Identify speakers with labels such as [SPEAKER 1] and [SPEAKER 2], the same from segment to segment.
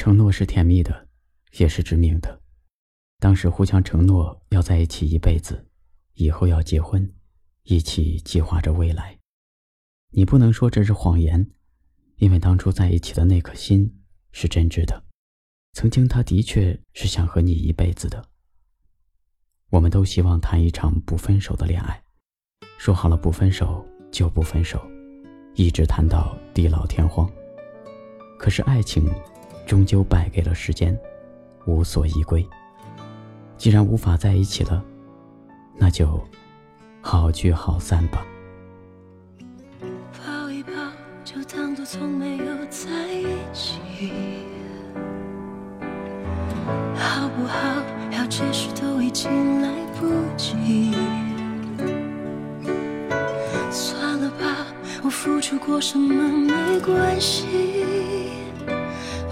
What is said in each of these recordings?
[SPEAKER 1] 承诺是甜蜜的，也是致命的。当时互相承诺要在一起一辈子，以后要结婚，一起计划着未来。你不能说这是谎言，因为当初在一起的那颗心是真挚的，曾经他的确是想和你一辈子的。我们都希望谈一场不分手的恋爱，说好了不分手就不分手，一直谈到地老天荒。可是爱情。终究败给了时间，无所依归。既然无法在一起了，那就好聚好散吧。
[SPEAKER 2] 抱一抱，就当作从没有在一起，好不好？要解释都已经来不及。算了吧，我付出过什么没关系。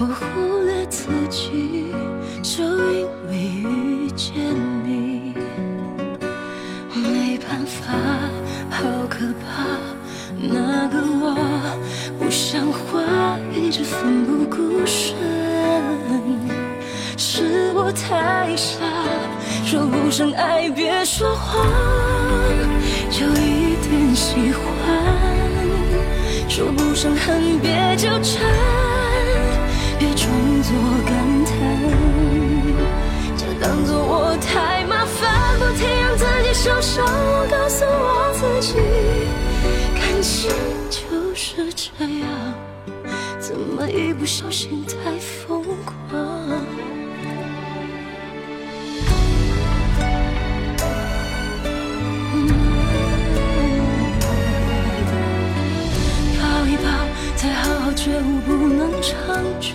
[SPEAKER 2] 我忽略自己，就因为遇见你，没办法，好可怕。那个我不像话，一直奋不顾身，是我太傻。说不上爱，别说谎，就一点喜欢；说不上恨，我想。我告诉我自己，感情就是这样，怎么一不小心太疯狂？抱一抱，再好好觉悟，不能长久。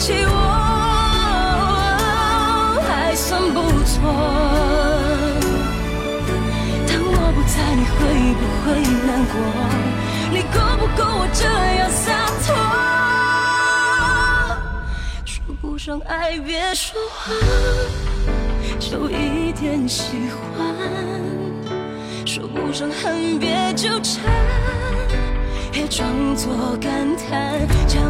[SPEAKER 2] 起我，还算不错。当我不在，你会不会难过？你够不够我这样洒脱？说不上爱，别说谎，就一点喜欢。说不上恨，别纠缠，别装作感叹，将